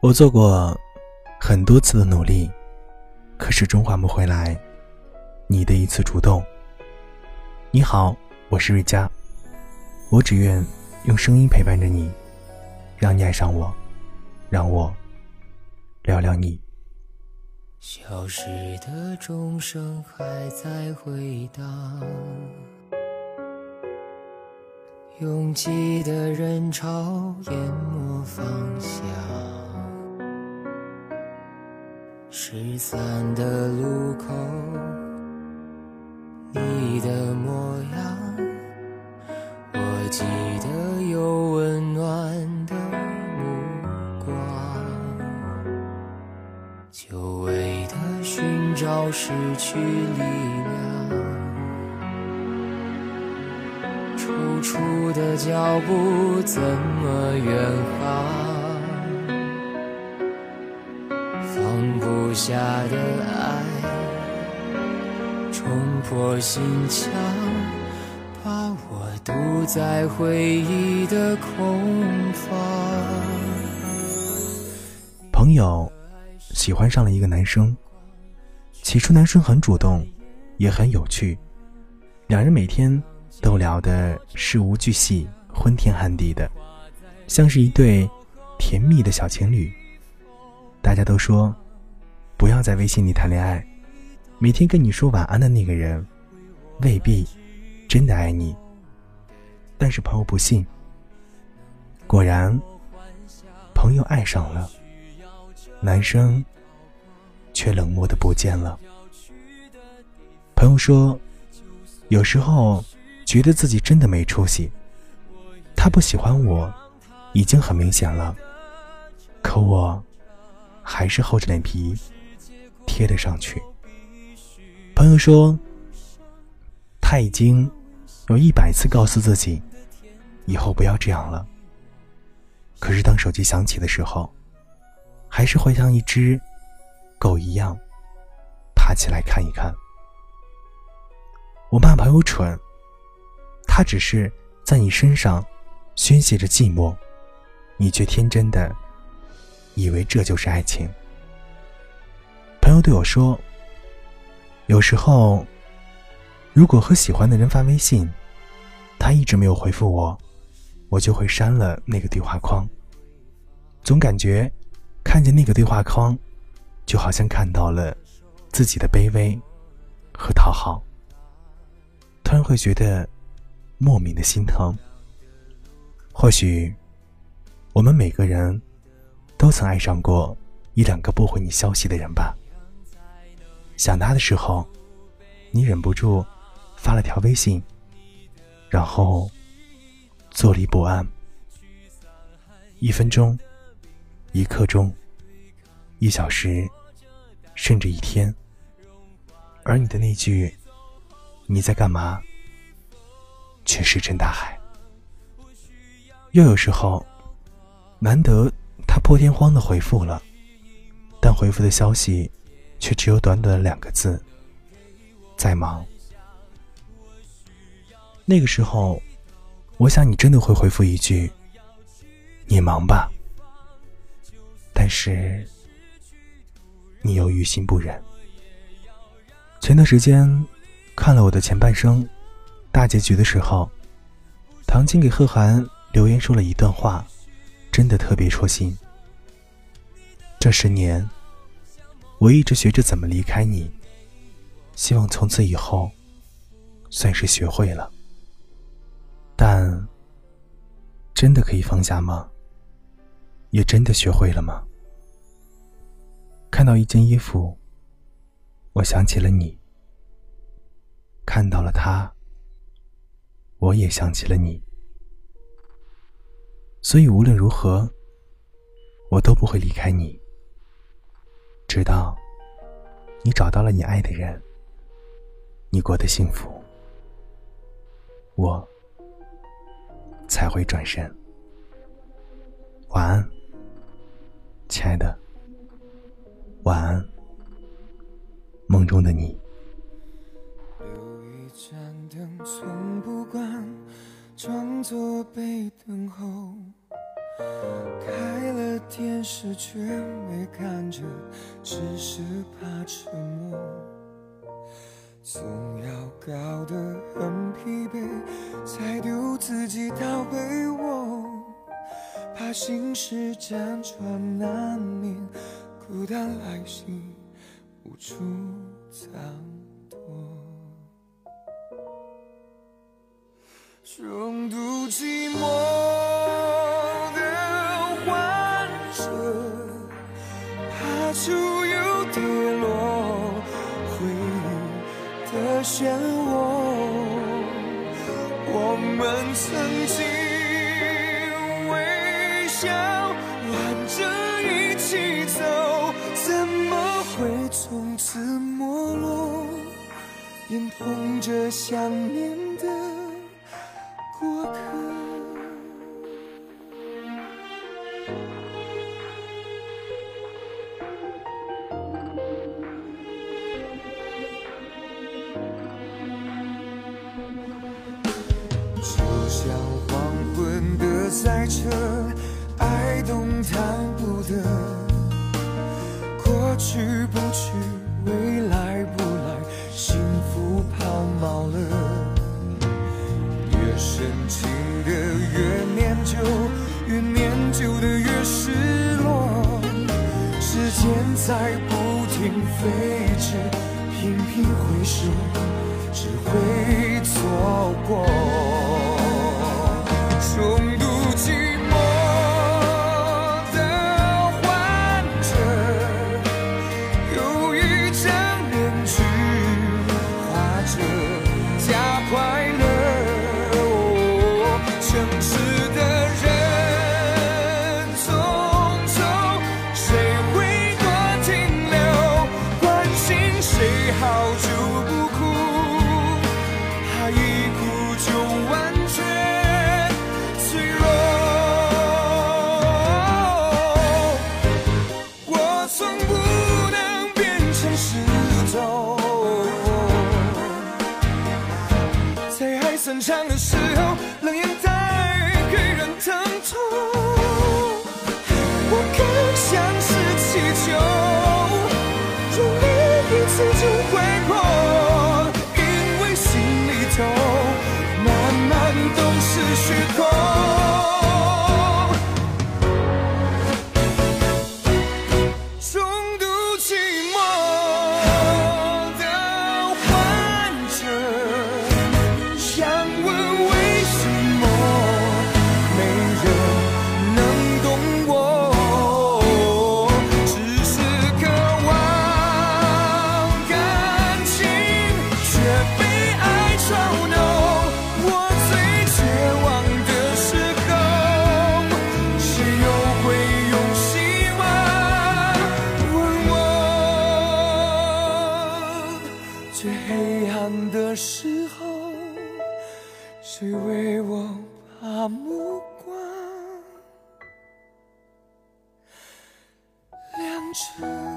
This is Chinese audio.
我做过很多次的努力，可始终换不回来你的一次主动。你好，我是瑞佳，我只愿用声音陪伴着你，让你爱上我，让我聊聊你。消失的钟声还在回荡，拥挤的人潮淹没方向。失散的路口，你的模样，我记得有温暖的目光，久违的寻找失去力量，楚楚的脚步怎么远航？放不下的爱冲破心墙，把我堵在回忆的空房。朋友喜欢上了一个男生，起初男生很主动，也很有趣，两人每天都聊得事无巨细、昏天暗地的，像是一对甜蜜的小情侣。大家都说。不要在微信里谈恋爱，每天跟你说晚安的那个人，未必真的爱你。但是朋友不信，果然，朋友爱上了，男生却冷漠的不见了。朋友说，有时候觉得自己真的没出息，他不喜欢我，已经很明显了，可我还是厚着脸皮。贴了上去。朋友说，他已经有一百次告诉自己，以后不要这样了。可是当手机响起的时候，还是会像一只狗一样爬起来看一看。我骂朋友蠢，他只是在你身上宣泄着寂寞，你却天真的以为这就是爱情。朋友对我说：“有时候，如果和喜欢的人发微信，他一直没有回复我，我就会删了那个对话框。总感觉看见那个对话框，就好像看到了自己的卑微和讨好，突然会觉得莫名的心疼。或许，我们每个人都曾爱上过一两个不回你消息的人吧。”想他的时候，你忍不住发了条微信，然后坐立不安。一分钟，一刻钟，一小时，甚至一天。而你的那句“你在干嘛”却石沉大海。又有时候，难得破天荒的回复了，但回复的消息。却只有短短两个字：“在忙。”那个时候，我想你真的会回复一句：“你忙吧。”但是，你又于心不忍。前段时间看了我的前半生大结局的时候，唐晶给贺涵留言说了一段话，真的特别戳心。这十年。我一直学着怎么离开你，希望从此以后，算是学会了。但，真的可以放下吗？也真的学会了吗？看到一件衣服，我想起了你；看到了他，我也想起了你。所以无论如何，我都不会离开你。直到你找到了你爱的人，你过得幸福，我才会转身。晚安，亲爱的，晚安，梦中的你。是，却没看着，只是怕沉默。总要搞得很疲惫，才丢自己到被窝。怕心事辗转难眠，孤单来袭无处藏躲。重度寂寞怕出又跌落，回忆的漩涡。我们曾经微笑，挽着一起走，怎么会从此没落？眼捧着想念的过客。在这，爱动弹不得，过去不去，未来不来，幸福抛锚了。越深情的越念旧，越念旧的越失落。时间在不停飞驰，频频回首，只会错过。场的时候，冷眼带给人疼痛。我更像是气球，用力一次就会破，嘲弄我最绝望的时候，谁又会用希望问我？最黑暗的时候，谁为我把目光亮着？